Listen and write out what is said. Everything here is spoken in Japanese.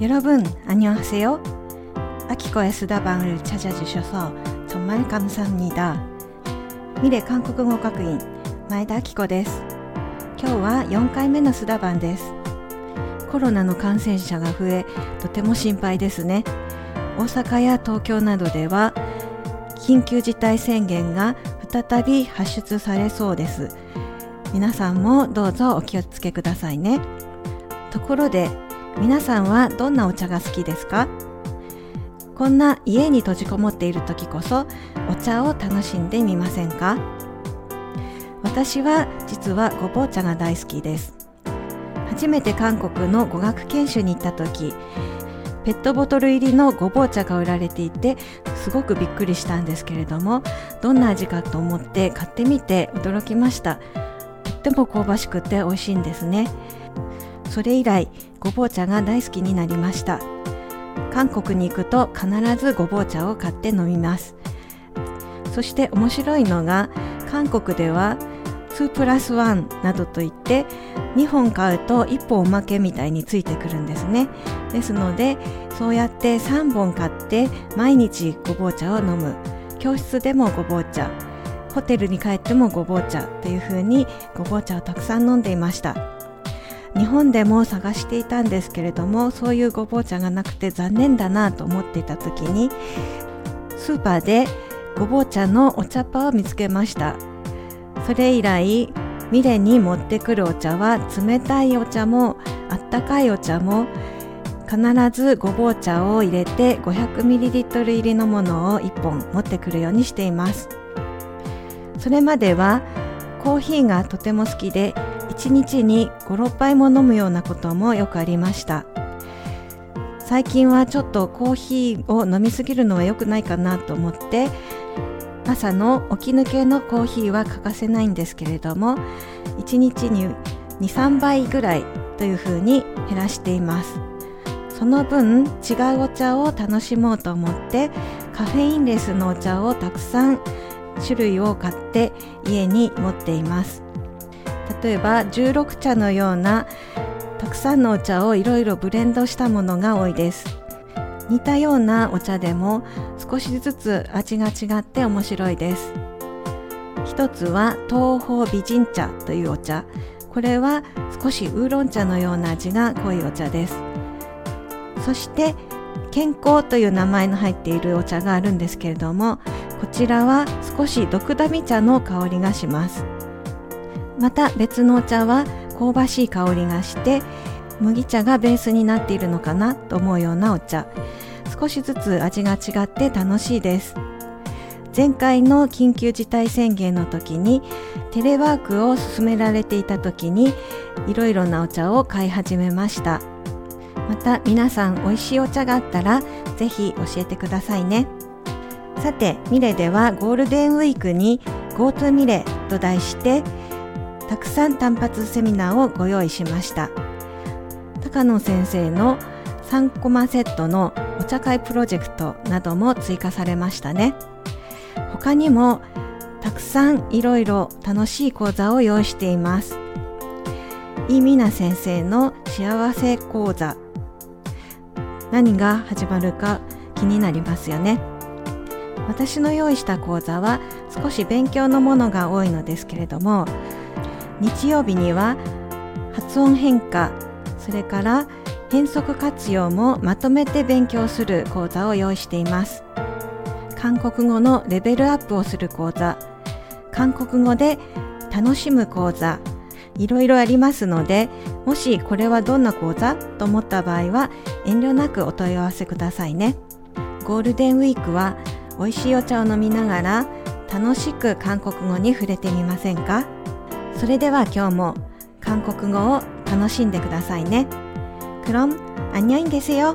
여러분 안녕하세요. 아키코의 수다방을 찾아주셔서 정말 감사합니다. 미래 한국어 학인 前田明子です。今日は4回目の須田版です。コロナの感染者が増え、とても心配ですね。大阪や東京などでは緊急事態宣言が再び発出されそうです。皆さんもどうぞお気をつけくださいね。ところで 皆さんはどんなお茶が好きですか？こんな家に閉じこもっている時こそお茶を楽しんでみませんか？私は実はごぼう茶が大好きです。初めて韓国の語学研修に行った時ペットボトル入りのごぼう茶が売られていてすごくびっくりしたんですけれどもどんな味かと思って買ってみて驚きました。とっても香ばしくて美味しいんですね。それ以来ごぼう茶が大好きになりました。韓国に行くと必ずごぼう茶を買って飲みます。そして面白いのが韓国では2プラス1などといって2本買うと1本おまけみたいについてくるんですね。ですのでそうやって3本買って毎日ごぼう茶を飲む。教室でもごぼう茶。ホテルに帰ってもごぼう茶っていう風にごぼう茶をたくさん飲んでいました。日本でも探していたんですけれどもそういうごぼう茶がなくて残念だなと思っていた時にスーパーでごぼう茶のお茶っ葉を見つけました。それ以来ミレに持ってくるお茶は冷たいお茶もあったかいお茶も必ずごぼう茶を入れて 500ml 入りのものを1本持ってくるようにしています。それまではコーヒーがとても好きで1日に56杯も飲むようなこともよくありました。最近はちょっとコーヒーを飲みすぎるのは良くないかなと思って朝の起き抜けのコーヒーは欠かせないんですけれども1日に23杯ぐらいというふうに減らしています。その分違うお茶を楽しもうと思ってカフェインレスのお茶をたくさん種類を買って家に持っています。例えば16茶のようなたくさんのお茶をいろいろブレンドしたものが多いです。似たようなお茶でも少しずつ味が違って面白いです。一つは東方美人茶というお茶。これは少しウーロン茶のような味が濃いお茶です。そして健康という名前の入っているお茶があるんですけれどもこちらは少し毒ダミ茶の香りがします。また別のお茶は香ばしい香りがして麦茶がベースになっているのかなと思うようなお茶。少しずつ味が違って楽しいです。前回の緊急事態宣言の時にテレワークを進められていた時にいろいろなお茶を買い始めました。また皆さん美味しいお茶があったらぜひ教えてくださいね。さてミレではゴールデンウィークに GoTo ミレと題してたくさん単発セミナーをご用意しました。高野先生の3コマセットのお茶会プロジェクトなども追加されましたね。他にもたくさんいろいろ楽しい講座を用意しています。イミナ先生の幸せ講座。何が始まるか気になりますよね。私の用意した講座は少し勉強のものが多いのですけれども日曜日には発音変化それから変則活用もまとめて勉強する講座を用意しています。韓国語のレベルアップをする講座。韓国語で楽しむ講座。いろいろありますのでもしこれはどんな講座と思った場合は遠慮なくお問い合わせくださいね。ゴールデンウィークは美味しいお茶を飲みながら楽しく韓国語に触れてみませんか？それでは今日も韓国語を楽しんでくださいね。그럼안녕히계세요